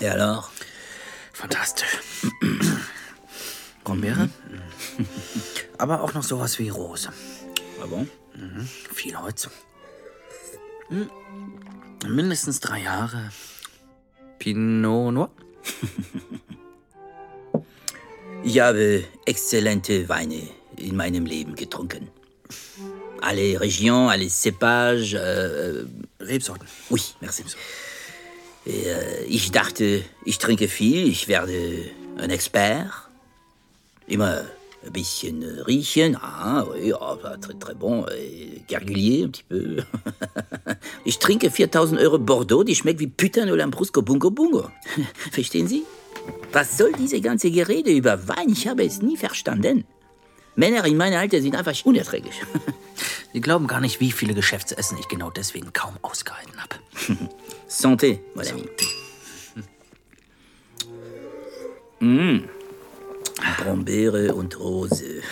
Et alors Fantastisch. Brombeere? Aber auch noch sowas wie Rose. Ah bon Viel Holz. Hm. Mindestens drei Jahre. Pinot Noir? Ich habe exzellente Weine in meinem Leben getrunken. Alle Regionen, alle Cépages. Äh, Rebsorten. oui, merci. Äh, ich dachte, ich trinke viel, ich werde ein Expert. Immer ein bisschen äh, riechen. Ah, oui, ah, très, très bon. Äh, Gargulier, un petit peu. ich trinke 4000 Euro Bordeaux, die schmeckt wie Putain au Lambrusco Bungo Bungo. Verstehen Sie? Was soll diese ganze Gerede über Wein? Ich habe es nie verstanden. Männer in meinem Alter sind einfach unerträglich. Sie glauben gar nicht, wie viele Geschäftsessen ich genau deswegen kaum ausgehalten habe. Santé, mon ami. Mmh. Brombeere und Rose.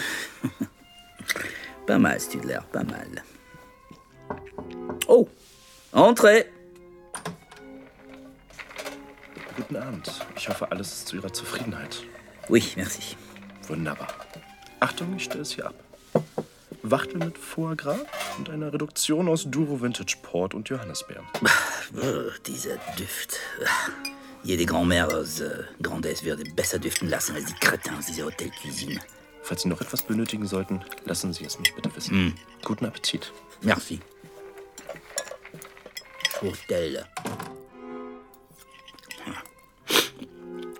pas mal, Studler, pas mal. Oh, entrez. Guten Abend. Ich hoffe, alles ist zu Ihrer Zufriedenheit. Oui, merci. Wunderbar. Achtung, ich stelle es hier ab. Wachtel mit Foie Gras und einer Reduktion aus Duro Vintage Port und Johannisbeer. Dieser Duft. Jede Grand-Mère aus äh, Grandesse würde besser duften lassen als die Cretins dieser Hotelcuisine. Falls Sie noch etwas benötigen sollten, lassen Sie es mich bitte wissen. Mm. Guten Appetit. Merci. Hotel.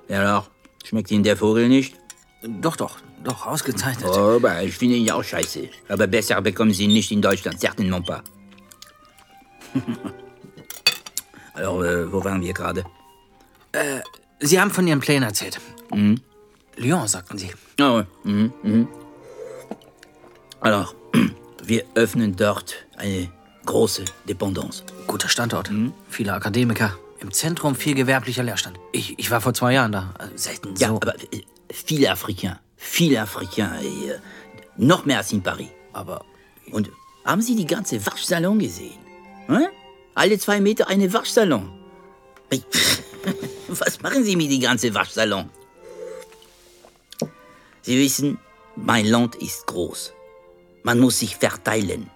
Ja, alors, schmeckt Ihnen der Vogel nicht? Doch, doch, doch, ausgezeichnet. Oh, bah, ich finde ihn ja auch scheiße. Aber besser bekommen Sie ihn nicht in Deutschland, certainement pas. Äh, wo waren wir gerade? Sie haben von Ihren Plänen erzählt. Mhm. Lyon, sagten Sie. Oh, mhm, mhm. Alors, wir öffnen dort eine große Dependance. Guter Standort. Viele Akademiker. Im Zentrum viel gewerblicher Leerstand. Ich, ich war vor zwei Jahren da. Also Selten Ja, so. aber äh, viele Afrikaner, viele Afrikaner, äh, noch mehr als in Paris. aber Und haben Sie die ganze Waschsalon gesehen? Hm? Alle zwei Meter eine Waschsalon. Was machen Sie mit die ganze Waschsalon? Sie wissen, mein Land ist groß. Man muss sich verteilen.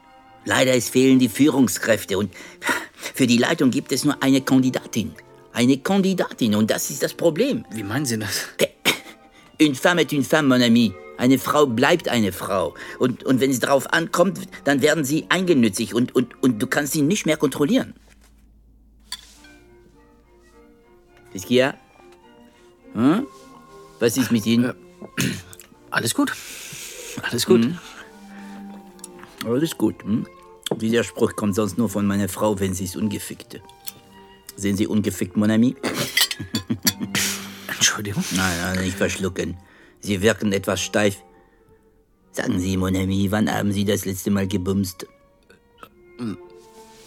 Leider es fehlen die Führungskräfte und für die Leitung gibt es nur eine Kandidatin. Eine Kandidatin und das ist das Problem. wie meinen Sie das? Une femme est une femme, mon ami. Eine Frau bleibt eine Frau. Und, und wenn es darauf ankommt, dann werden sie eingenützig und, und, und du kannst sie nicht mehr kontrollieren. Qu'est-ce qu'il y a? Hm? Was ist mit Ihnen? Alles gut. Alles gut. Alles gut. Hm? Dieser Spruch kommt sonst nur von meiner Frau, wenn sie ist ungefickte. Sehen Sie ungefickt, mon ami? Entschuldigung. Nein, nein, nicht verschlucken. Sie wirken etwas steif. Sagen Sie, mon ami, wann haben Sie das letzte Mal gebumst?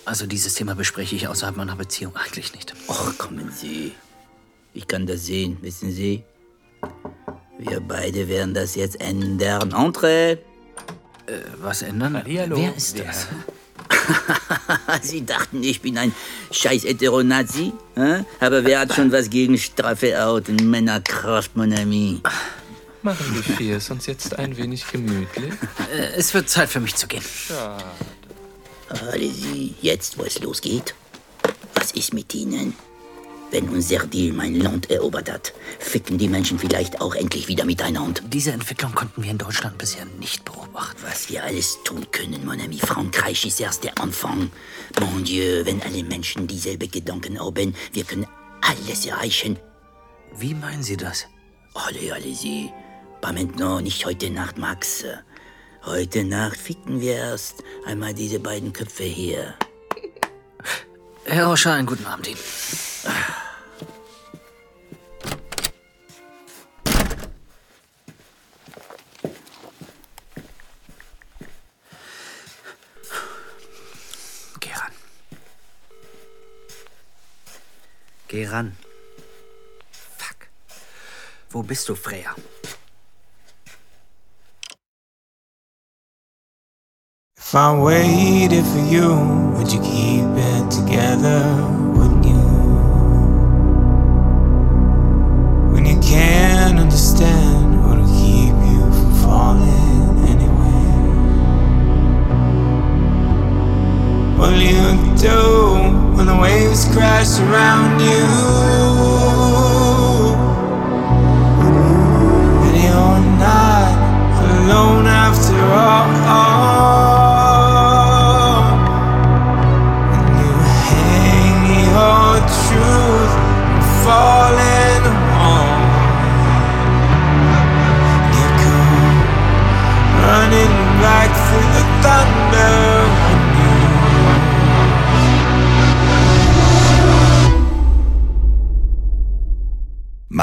Also dieses Thema bespreche ich außerhalb meiner Beziehung eigentlich nicht. Och, kommen Sie. Ich kann das sehen, wissen Sie? Wir beide werden das jetzt ändern. Entre! Was ändern? Hallihallo. Wer ist das? Sie dachten, ich bin ein scheiß Heteronazi? Aber wer hat schon was gegen straffe Haut und Männerkraft, mon ami? Machen wir vier es uns jetzt ein wenig gemütlich. Äh, Es wird Zeit für mich zu gehen. Alle Sie, jetzt, wo es losgeht? Was ist mit Ihnen? Wenn unser Deal mein Land erobert hat, ficken die Menschen vielleicht auch endlich wieder miteinander. Diese Entwicklung konnten wir in Deutschland bisher nicht beobachten. Was wir alles tun können, mon ami. Frankreich ist erst der Anfang. Mon Dieu, wenn alle Menschen dieselbe Gedanken haben, wir können alles erreichen. Wie meinen Sie das? Allez, allez-y. Pas maintenant, nicht heute Nacht, Max. Heute Nacht ficken wir erst einmal diese beiden Köpfe hier. Herr Roscher, einen guten Abend Ihnen. Geh ran. Geh ran. Fuck. Wo bist du, Freya? If I waited for you, would you keep it together? Wouldn't you? When you can't understand what'll keep you from falling anyway. What'll you do when the waves crash around you?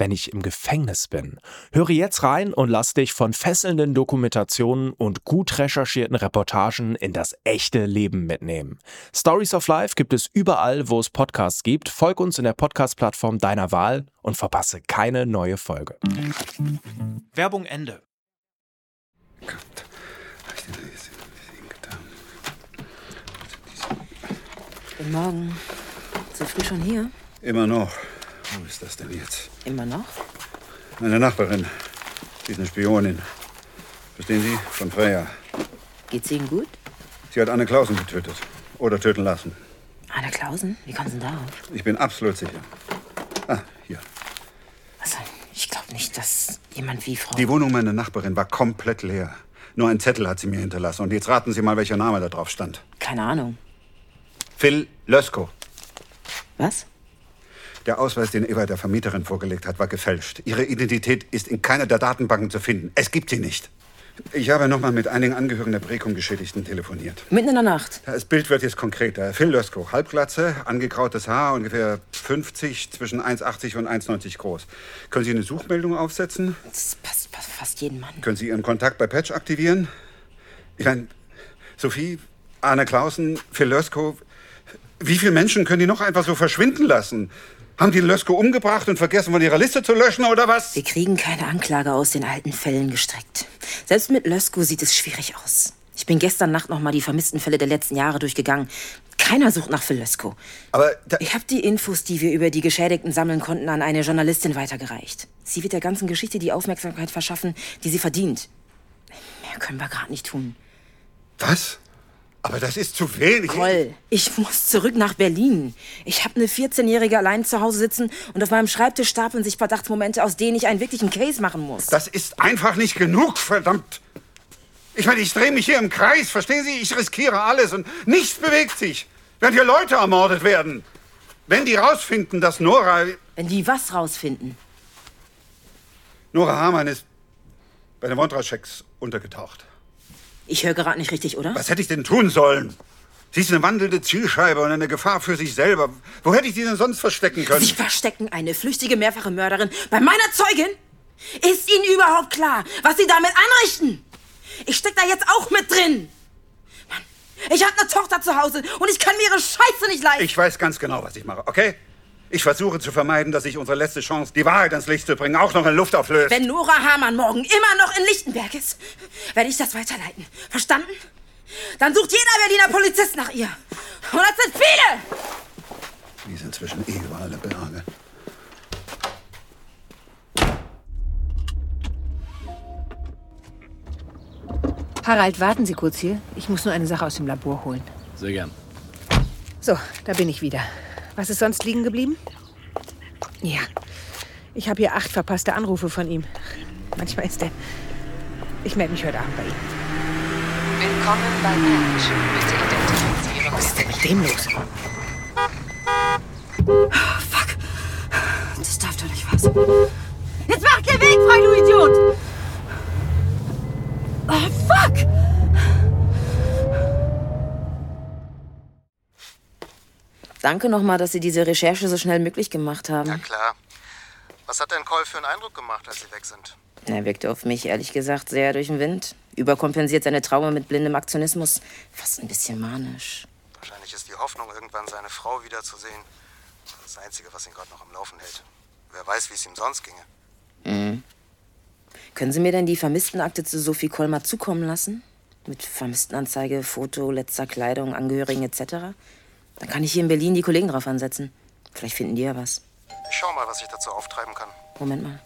wenn ich im Gefängnis bin? Höre jetzt rein und lass dich von fesselnden Dokumentationen und gut recherchierten Reportagen in das echte Leben mitnehmen. Stories of Life gibt es überall, wo es Podcasts gibt. Folg uns in der Podcast-Plattform deiner Wahl und verpasse keine neue Folge. Werbung Ende. Guten Morgen. So früh schon hier? Immer noch. Wo ist das denn jetzt? Immer noch? Meine Nachbarin. Sie ist eine Spionin. Verstehen Sie? Von Freya. Geht's Ihnen gut? Sie hat Anne Clausen getötet. Oder töten lassen. Anna Klausen? Wie kommen Sie denn darauf? Ich bin absolut sicher. Ah, hier. Also, ich glaube nicht, dass jemand wie Frau... Die Wohnung meiner Nachbarin war komplett leer. Nur ein Zettel hat sie mir hinterlassen. Und jetzt raten Sie mal, welcher Name da drauf stand. Keine Ahnung. Phil Lösko. Was? Der Ausweis, den Eva der Vermieterin vorgelegt hat, war gefälscht. Ihre Identität ist in keiner der Datenbanken zu finden. Es gibt sie nicht. Ich habe nochmal mit einigen Angehörigen der Brekum-Geschädigten telefoniert. Mitten in der Nacht. Das Bild wird jetzt konkreter. Phil Lösko, Halbglatze, angekrautes Haar, ungefähr 50, zwischen 1,80 und 1,90 groß. Können Sie eine Suchmeldung aufsetzen? Das passt, passt fast jeden Mann. Können Sie Ihren Kontakt bei Patch aktivieren? Ich meine, Sophie, Arne Clausen, Phil Lösko. Wie viele Menschen können die noch einfach so verschwinden lassen? Haben die Lösko umgebracht und vergessen, von ihrer Liste zu löschen oder was? Wir kriegen keine Anklage aus den alten Fällen gestrickt. Selbst mit Lösko sieht es schwierig aus. Ich bin gestern Nacht noch mal die vermissten Fälle der letzten Jahre durchgegangen. Keiner sucht nach Phil Lösko. Aber da, Ich habe die Infos, die wir über die Geschädigten sammeln konnten, an eine Journalistin weitergereicht. Sie wird der ganzen Geschichte die Aufmerksamkeit verschaffen, die sie verdient. Mehr können wir gerade nicht tun. was? Aber das ist zu wenig. Toll. Ich muss zurück nach Berlin. Ich habe eine 14-Jährige allein zu Hause sitzen und auf meinem Schreibtisch stapeln sich Verdachtsmomente, aus denen ich einen wirklichen Case machen muss. Das ist einfach nicht genug, verdammt. Ich meine, ich drehe mich hier im Kreis, verstehen Sie? Ich riskiere alles und nichts bewegt sich. Während hier Leute ermordet werden. Wenn die rausfinden, dass Nora... Wenn die was rausfinden. Nora Hamann ist bei den Wondrascheks untergetaucht. Ich höre gerade nicht richtig, oder? Was hätte ich denn tun sollen? Sie ist eine wandelnde Zielscheibe und eine Gefahr für sich selber. Wo hätte ich die denn sonst verstecken können? Sie verstecken eine flüchtige mehrfache Mörderin bei meiner Zeugin? Ist Ihnen überhaupt klar, was Sie damit anrichten? Ich steck da jetzt auch mit drin. Mann, ich habe eine Tochter zu Hause und ich kann mir ihre Scheiße nicht leisten. Ich weiß ganz genau, was ich mache, okay? Ich versuche zu vermeiden, dass sich unsere letzte Chance, die Wahrheit ans Licht zu bringen, auch noch in Luft auflöst. Wenn Nora Hamann morgen immer noch in Lichtenberg ist, werde ich das weiterleiten. Verstanden? Dann sucht jeder Berliner Polizist nach ihr. Und das sind viele! Die sind zwischen eh über alle Berge. Harald, warten Sie kurz hier. Ich muss nur eine Sache aus dem Labor holen. Sehr gern. So, da bin ich wieder. Was ist sonst liegen geblieben? Ja, ich habe hier acht verpasste Anrufe von ihm. Manchmal ist er. Ich melde mich heute Abend bei ihm. Willkommen bei Patch. Bitte identifizieren. Was ist denn mit dem los? Fuck. Das darf doch nicht sein. Jetzt mach dir Weg frei, du Idiot! Oh, fuck! Danke nochmal, dass Sie diese Recherche so schnell möglich gemacht haben. Ja, klar. Was hat denn Cole für einen Eindruck gemacht, als Sie weg sind? Er wirkte auf mich, ehrlich gesagt, sehr durch den Wind. Überkompensiert seine Trauer mit blindem Aktionismus. Fast ein bisschen manisch. Wahrscheinlich ist die Hoffnung, irgendwann seine Frau wiederzusehen. Das Einzige, was ihn gerade noch am Laufen hält. Wer weiß, wie es ihm sonst ginge. Mhm. Können Sie mir denn die Vermisstenakte zu Sophie Kolmar zukommen lassen? Mit Vermisstenanzeige, Foto, letzter Kleidung, Angehörigen etc.? Dann kann ich hier in Berlin die Kollegen drauf ansetzen. Vielleicht finden die ja was. Ich schau mal, was ich dazu auftreiben kann. Moment mal.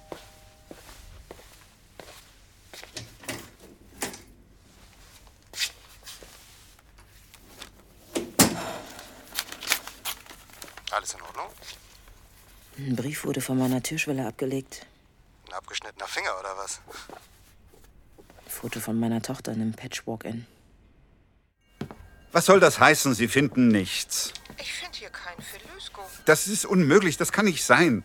Alles in Ordnung? Ein Brief wurde von meiner Türschwelle abgelegt. Ein abgeschnittener Finger oder was? Ein Foto von meiner Tochter in einem Patchwork-In. Was soll das heißen? Sie finden nichts. Ich finde hier keinen Filusko. Das ist unmöglich. Das kann nicht sein.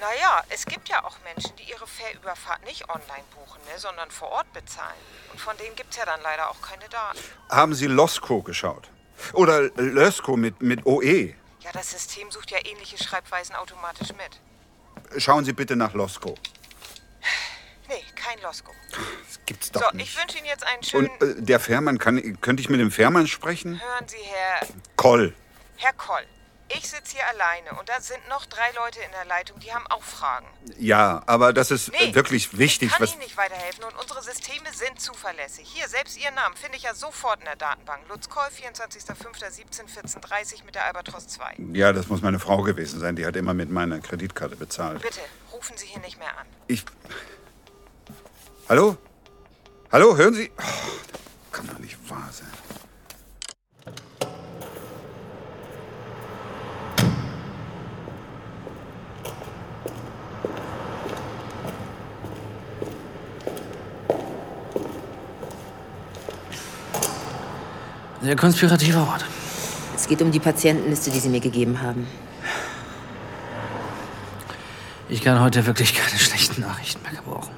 Naja, es gibt ja auch Menschen, die ihre Fährüberfahrt nicht online buchen, ne, sondern vor Ort bezahlen. Und von denen gibt's ja dann leider auch keine Daten. Haben Sie Losco geschaut? Oder Lösko mit, mit OE? Ja, das System sucht ja ähnliche Schreibweisen automatisch mit. Schauen Sie bitte nach Losco. Nee, kein Losko. Das gibt's So, doch nicht. ich wünsche Ihnen jetzt einen schönen... Und äh, der Fährmann, kann, könnte ich mit dem Fährmann sprechen? Hören Sie, Herr... Koll. Herr Koll, ich sitze hier alleine und da sind noch drei Leute in der Leitung, die haben auch Fragen. Ja, aber das ist Nee, wirklich wichtig. Ich kann Ihnen nicht weiterhelfen und unsere Systeme sind zuverlässig. Hier, selbst Ihren Namen finde ich ja sofort in der Datenbank. Lutz Koll, 24.05.17.14.30 mit der Albatros 2. ja, das muss meine Frau gewesen sein. Die hat immer mit meiner Kreditkarte bezahlt. Bitte, rufen Sie hier nicht mehr an. Ich. Hallo? Hallo, hören Sie? Oh, das kann doch nicht wahr sein. Sehr konspirativer Ort. Es geht um die Patientenliste, die Sie mir gegeben haben. Ich kann heute wirklich keine schlechten Nachrichten mehr gebrauchen.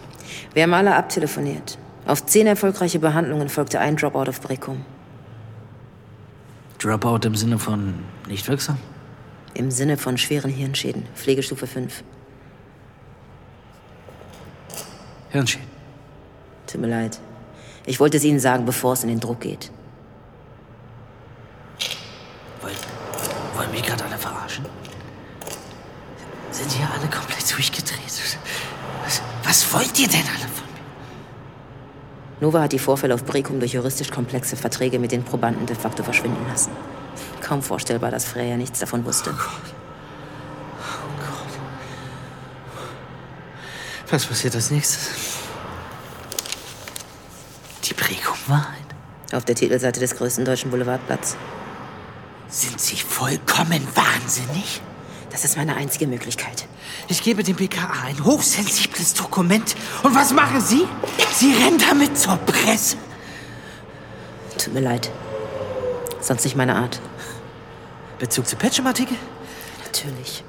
Wir haben alle abtelefoniert. Auf zehn erfolgreiche Behandlungen folgte ein Dropout auf Breckum. Dropout im Sinne von nicht wirksam? Im Sinne von schweren Hirnschäden. Pflegestufe 5. Hirnschäden. Tut mir leid. Ich wollte es Ihnen sagen, bevor es in den Druck geht. Wollen, wollen mich gerade alle verarschen? Sind hier alle komplett durchgedreht? Was, was wollt ihr denn alle? Nova hat die Vorfälle auf Brecum durch juristisch komplexe Verträge mit den Probanden de facto verschwinden lassen. Kaum vorstellbar, dass Freya nichts davon wusste. Was passiert als nächstes? Die Prägung-Wahrheit. Auf der Titelseite des größten deutschen Boulevardblatts. Sind Sie vollkommen wahnsinnig? Das ist meine einzige Möglichkeit. Ich gebe dem BKA ein hochsensibles Dokument. Und was machen Sie? Sie rennen damit zur Presse. Tut mir leid. Sonst nicht meine Art. Bezug zu Patchem-Artikel? Natürlich.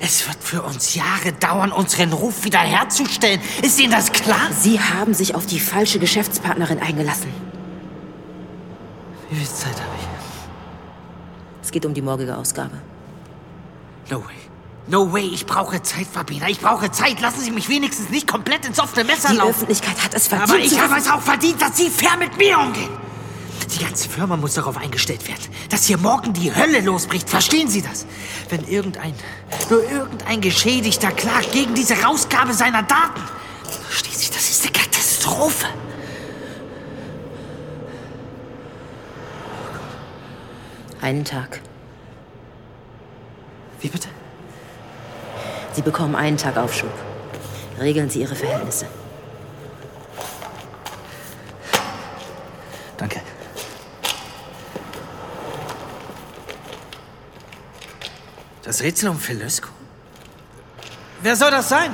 Es wird für uns Jahre dauern, unseren Ruf wiederherzustellen. Ist Ihnen das klar? Sie haben sich auf die falsche Geschäftspartnerin eingelassen. Wie viel Zeit habe ich? Es geht um die morgige Ausgabe. No way. No way, ich brauche Zeit, Fabina. Ich brauche Zeit. Lassen Sie mich wenigstens nicht komplett ins offene Messer Die laufen. Öffentlichkeit hat es verdient. Aber ich habe es auch verdient, dass Sie fair mit mir umgehen. Die ganze Firma muss darauf eingestellt werden, dass hier morgen die Hölle losbricht. Verstehen Sie das? Wenn irgendein, nur irgendein Geschädigter klagt gegen diese Rausgabe seiner Daten. Verstehen Sie, das ist eine Katastrophe. Einen Tag. Wie bitte? Sie bekommen einen Tag Aufschub. Regeln Sie Ihre Verhältnisse. Danke. Das Rätsel um Philösko? Wer soll das sein?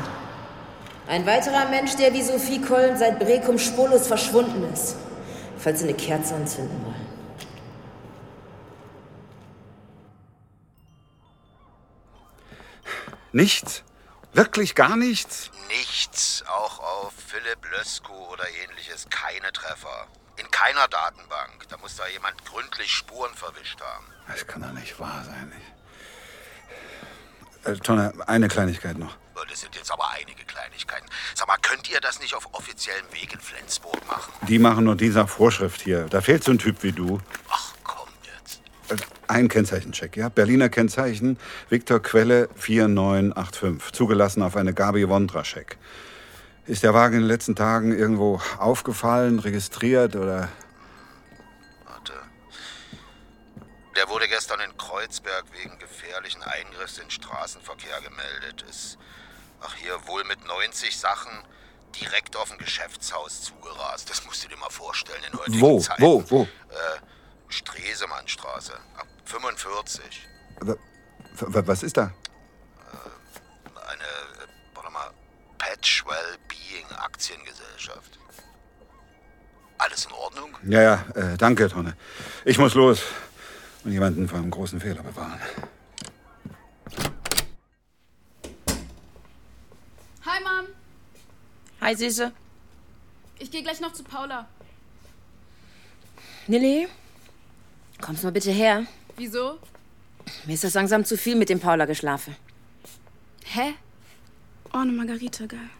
Ein weiterer Mensch, der wie Sophie Kollen seit Brecum spurlos verschwunden ist. Falls Sie eine Kerze anzünden wollen. Nichts? Wirklich gar nichts? Nichts. Auch auf Philipp Lösku oder ähnliches. Keine Treffer. In keiner Datenbank. Da muss da jemand gründlich Spuren verwischt haben. Das kann doch nicht wahr sein. Ich... Äh, Tonne, eine Kleinigkeit noch. Oh, Das sind jetzt aber einige Kleinigkeiten. Sag mal, könnt ihr das nicht auf offiziellem Weg in Flensburg machen? Die machen nur dieser Vorschrift hier. Da fehlt so ein Typ wie du. Ach, Ein Kennzeichencheck, ja? Berliner Kennzeichen, Viktor Quelle 4985. Zugelassen auf eine Gabi Wondra-Check. Ist der Wagen in den letzten Tagen irgendwo aufgefallen, registriert oder Warte. Der wurde gestern in Kreuzberg wegen gefährlichen Eingriffs in Straßenverkehr gemeldet. Ist, ach hier, wohl mit 90 Sachen direkt auf ein Geschäftshaus zugerast. Das musst du dir mal vorstellen in heutigen Wo? Zeiten. Wo? Wo? Äh, Stresemannstraße. Ab 45. w- was ist da? Eine, äh, warte mal, Patchwell Being Aktiengesellschaft. Alles in Ordnung? Ja, ja, äh, danke, Tonne. Ich muss los und jemanden vor einem großen Fehler bewahren. Hi, Mom. Hi, Süße. Ich gehe gleich noch zu Paula. Lilly, kommst mal bitte her. Wieso? Mir ist das langsam zu viel mit dem Paula geschlafen. Hä? Oh, eine Margarita, geil.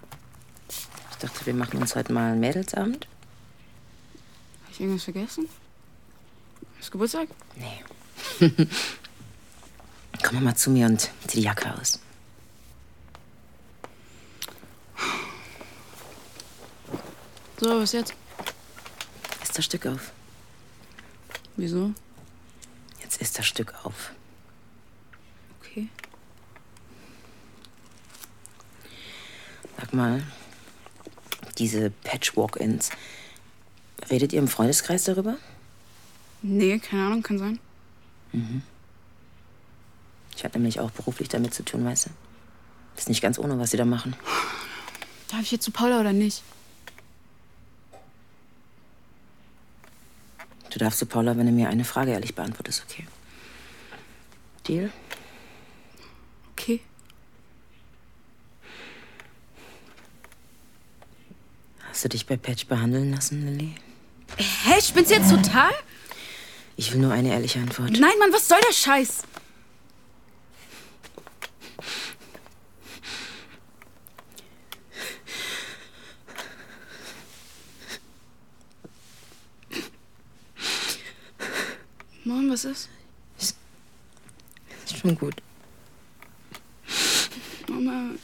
Ich dachte, wir machen uns heute mal einen Mädelsabend. Hab ich irgendwas vergessen? Ist Geburtstag? Nee. Komm mal zu mir und zieh die Jacke aus. So, was jetzt? Ist das Stück auf. Wieso? Jetzt ist das Stück auf. Okay. Sag mal, diese Patchwalk-Ins. Redet ihr im Freundeskreis darüber? Nee, keine Ahnung, kann sein. Mhm. Ich habe nämlich auch beruflich damit zu tun, weißt du? Ist nicht ganz ohne, was sie da machen. Darf ich jetzt zu Paula oder nicht? Du darfst zu Paula, wenn du mir eine Frage ehrlich beantwortest, okay? Deal? Okay. Hast du dich bei Patch behandeln lassen, Lilly? Hä, spinnst du jetzt total? Ich will nur eine ehrliche Antwort. Nein, Mann, was soll der Scheiß? Mom, was? Ist schon gut. Mama.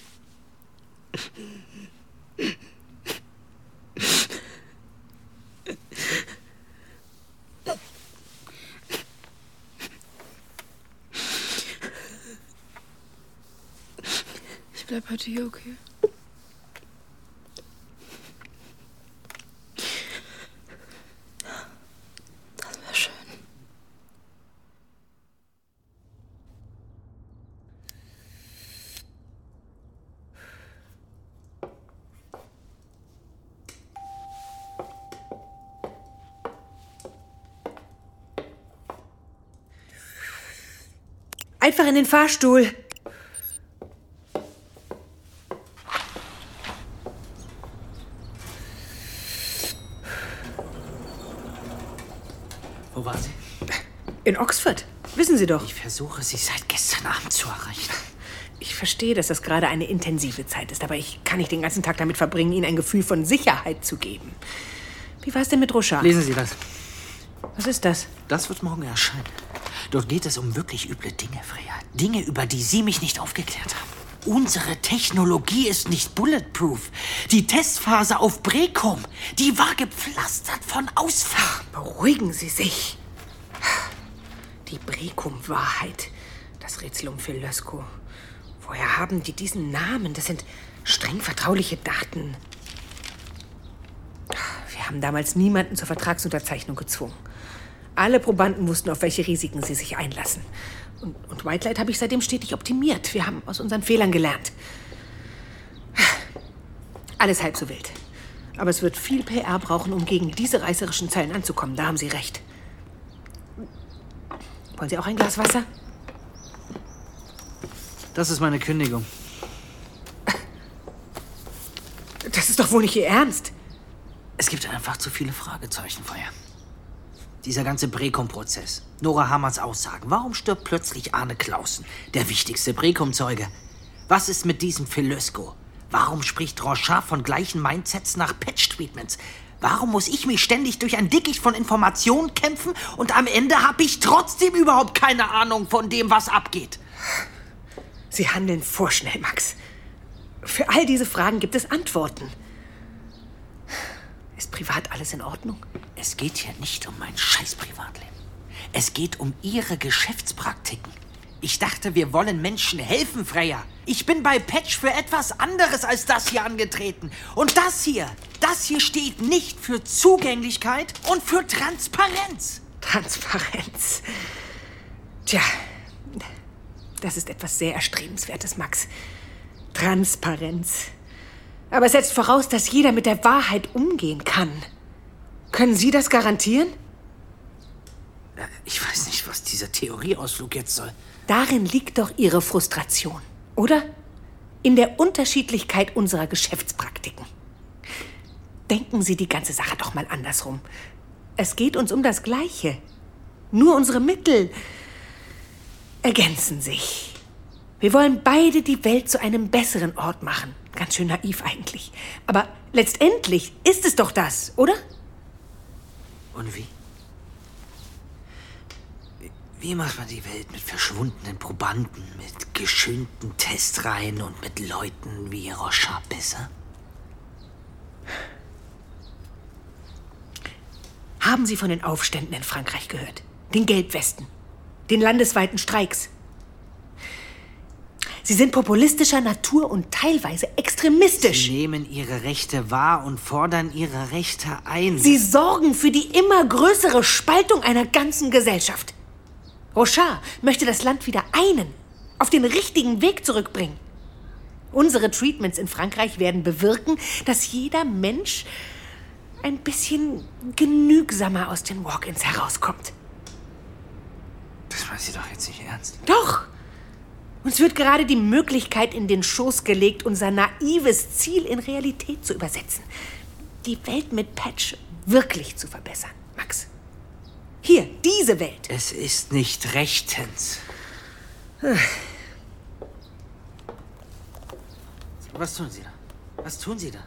Ich bleib heute hier, okay? Einfach in den Fahrstuhl. Wo war sie? In Oxford. Wissen Sie doch. Ich versuche, sie seit gestern Abend zu erreichen. Ich verstehe, dass das gerade eine intensive Zeit ist, aber ich kann nicht den ganzen Tag damit verbringen, Ihnen ein Gefühl von Sicherheit zu geben. Wie war es denn mit Rochard? Lesen Sie das. Was ist das? Das wird morgen erscheinen. Dort geht es um wirklich üble Dinge, Freya. Dinge, über die Sie mich nicht aufgeklärt haben. Unsere Technologie ist nicht bulletproof. Die Testphase auf Brecum, die war gepflastert von Ausfall. Beruhigen Sie sich. Die Brecum-Wahrheit. Das Rätsel um Phil Lösko. Woher haben die diesen Namen? Das sind streng vertrauliche Daten. Wir haben damals niemanden zur Vertragsunterzeichnung gezwungen. Alle Probanden wussten, auf welche Risiken sie sich einlassen. Und, und Whitelight habe ich seitdem stetig optimiert. Wir haben aus unseren Fehlern gelernt. Alles halb so wild. Aber es wird viel PR brauchen, um gegen diese reißerischen Zeilen anzukommen. Da haben Sie recht. Wollen Sie auch ein Glas Wasser? Das ist meine Kündigung. Das ist doch wohl nicht Ihr Ernst. Es gibt einfach zu viele Fragezeichen, Feuer. Dieser ganze Brecum-Prozess. Nora Hammerns Aussagen. Warum stirbt plötzlich Arne Clausen, der wichtigste Brecum-Zeuge? Was ist mit diesem Phil Lösko? Warum spricht Rochard von gleichen Mindsets nach Patch-Treatments? Warum muss ich mich ständig durch ein Dickicht von Informationen kämpfen und am Ende habe ich trotzdem überhaupt keine Ahnung von dem, was abgeht? Sie handeln vorschnell, Max. Für all diese Fragen gibt es Antworten. Ist privat alles in Ordnung? Es geht hier nicht um mein scheiß Privatleben. Es geht um Ihre Geschäftspraktiken. Ich dachte, wir wollen Menschen helfen, Freya. Ich bin bei Patch für etwas anderes als das hier angetreten. Und das hier, das hier steht nicht für Zugänglichkeit und für Transparenz. Transparenz. Tja, das ist etwas sehr Erstrebenswertes, Max. Transparenz. Aber es setzt voraus, dass jeder mit der Wahrheit umgehen kann. Können Sie das garantieren? Ich weiß nicht, was dieser Theorieausflug jetzt soll. Darin liegt doch Ihre Frustration, oder? In der Unterschiedlichkeit unserer Geschäftspraktiken. Denken Sie die ganze Sache doch mal andersrum. Es geht uns um das Gleiche. Nur unsere Mittel ergänzen sich. Wir wollen beide die Welt zu einem besseren Ort machen. Ganz schön naiv eigentlich. Aber letztendlich ist es doch das, oder? Und wie? Wie macht man die Welt mit verschwundenen Probanden, mit geschönten Testreihen und mit Leuten wie Rochard besser? Haben Sie von den Aufständen in Frankreich gehört? Den Gelbwesten? Den landesweiten Streiks? Sie sind populistischer Natur und teilweise extremistisch. Sie nehmen ihre Rechte wahr und fordern ihre Rechte ein. Sie sorgen für die immer größere Spaltung einer ganzen Gesellschaft. Rochard möchte das Land wieder einen, auf den richtigen Weg zurückbringen. Unsere Treatments in Frankreich werden bewirken, dass jeder Mensch ein bisschen genügsamer aus den Walk-ins herauskommt. Das meint sie doch jetzt nicht ernst. Doch! Uns wird gerade die Möglichkeit in den Schoß gelegt, unser naives Ziel in Realität zu übersetzen. Die Welt mit Patch wirklich zu verbessern, Max. Hier, diese Welt. Es ist nicht rechtens. Was tun Sie da? Was tun Sie da?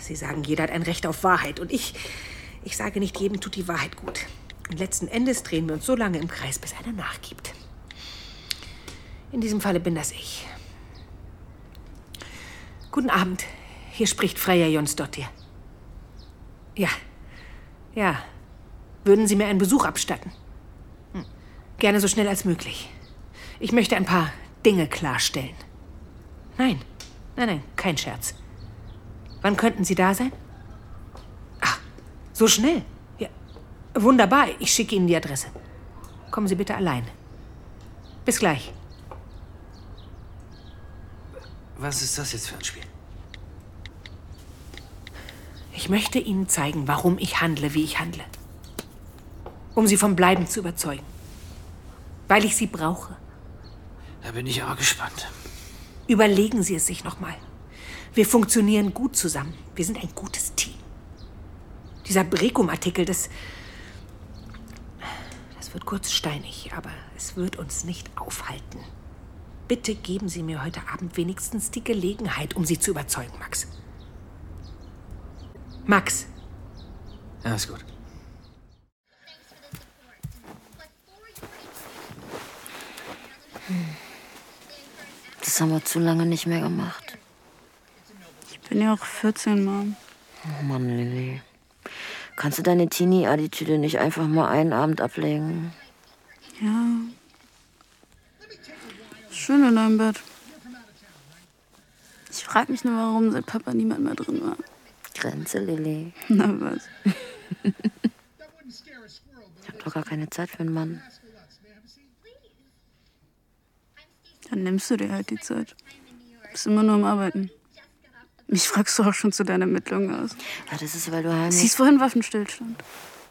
Sie sagen, jeder hat ein Recht auf Wahrheit. Und ich, ich sage nicht, jedem tut die Wahrheit gut. Und letzten Endes drehen wir uns so lange im Kreis, bis einer nachgibt. In diesem Falle bin das ich. Guten Abend. Hier spricht Freya Jonsdottir. Ja. Ja. Würden Sie mir einen Besuch abstatten? Hm. Gerne so schnell als möglich. Ich möchte ein paar Dinge klarstellen. Nein. Nein, nein, kein Scherz. Wann könnten Sie da sein? Ach, so schnell? Ja. Wunderbar, ich schicke Ihnen die Adresse. Kommen Sie bitte allein. Bis gleich. Was ist das jetzt für ein Spiel? Ich möchte Ihnen zeigen, warum ich handle, wie ich handle. Um Sie vom Bleiben zu überzeugen. Weil ich Sie brauche. Da bin ich auch gespannt. Überlegen Sie es sich nochmal. Wir funktionieren gut zusammen. Wir sind ein gutes Team. Dieser Brekum-Artikel, das. Das wird kurz steinig, aber es wird uns nicht aufhalten. Bitte geben Sie mir heute Abend wenigstens die Gelegenheit, um Sie zu überzeugen, Max. Max. Ja, ist gut. Das haben wir zu lange nicht mehr gemacht. Ich bin ja auch 14, Mom. Oh Mann, Lilly. Kannst du deine Teenie-Attitüde nicht einfach mal einen Abend ablegen? Ja. Schön in deinem Bett. Ich frage mich nur, warum seit Papa niemand mehr drin war. Grenze, Lilly. Na was? Ich hab doch gar keine Zeit für einen Mann. Dann nimmst du dir halt die Zeit. Bist immer nur am Arbeiten. Mich fragst du auch schon zu deinen Ermittlungen aus. Ja, das ist, weil du heimlich... Siehst vorhin Waffenstillstand.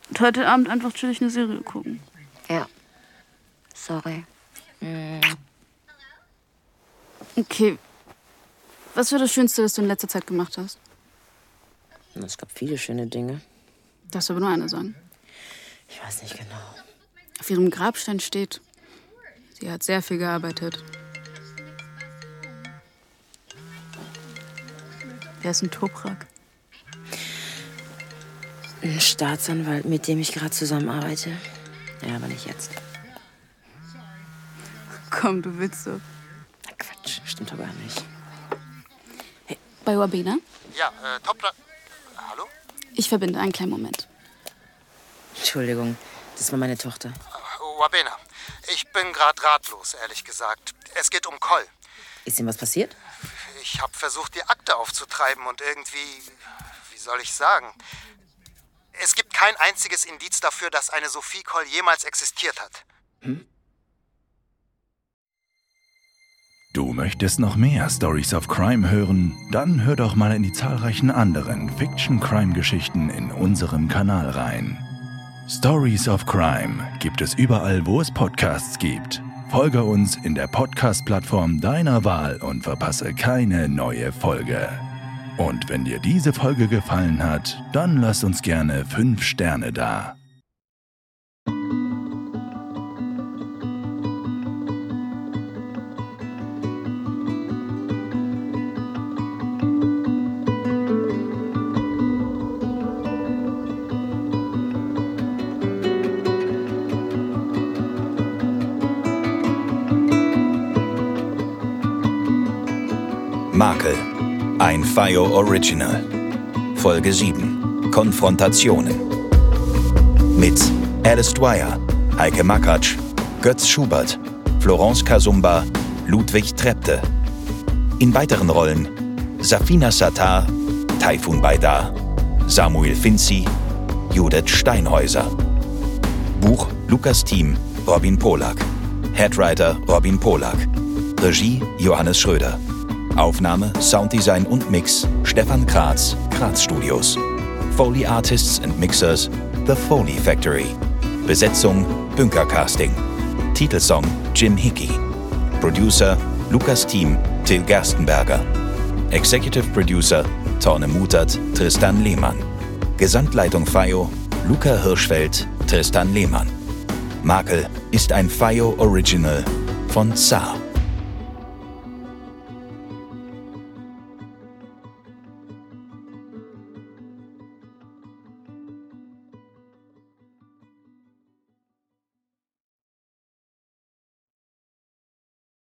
Und heute Abend einfach chillig eine Serie gucken. Ja. Sorry. Mm. Okay. Was war das Schönste, was du in letzter Zeit gemacht hast? Es gab viele schöne Dinge. Darfst du aber nur eine sagen. Ich weiß nicht genau. Auf ihrem Grabstein steht, sie hat sehr viel gearbeitet. Wer ist ein Toprak? Ein Staatsanwalt, mit dem ich gerade zusammenarbeite. Ja, aber nicht jetzt. Komm, du willst so. Stimmt doch gar nicht. Bei Wabena? Ja, äh, Toppler. Hallo? Ich verbinde einen kleinen Moment. Entschuldigung, das war meine Tochter. Wabena. Ich bin gerade ratlos, ehrlich gesagt. Es geht um Coll. Ist ihm was passiert? Ich habe versucht, die Akte aufzutreiben und irgendwie. Wie soll ich sagen? Es gibt kein einziges Indiz dafür, dass eine Sophie Coll jemals existiert hat. Du möchtest noch mehr Stories of Crime hören? Dann hör doch mal in die zahlreichen anderen Fiction-Crime-Geschichten in unserem Kanal rein. Stories of Crime gibt es überall, wo es Podcasts gibt. Folge uns in der Podcast-Plattform deiner Wahl und verpasse keine neue Folge. Und wenn dir diese Folge gefallen hat, dann lass uns gerne 5 Sterne da. Ein FIO Original. Folge 7. Konfrontationen. Mit Alice Dwyer, Heike Makatsch, Götz Schubert, Florence Kasumba, Ludwig Trepte. In weiteren Rollen Safina Sattar, Taifun Baidar, Samuel Finzi, Judith Steinhäuser. Buch Lukas Thiem, Robin Polak. Headwriter Robin Polak. Regie Johannes Schröder. Aufnahme, Sounddesign und Mix Stefan Kratz, Kratz Studios. Foley Artists and Mixers The Foley Factory. Besetzung Bünker Casting. Titelsong Jim Hickey. Producer Lukas Thiem, Till Gerstenberger. Executive Producer Torne Mutert, Tristan Lehmann. Gesamtleitung FIO Luca Hirschfeld, Tristan Lehmann. Makel ist ein FIO Original von Saar.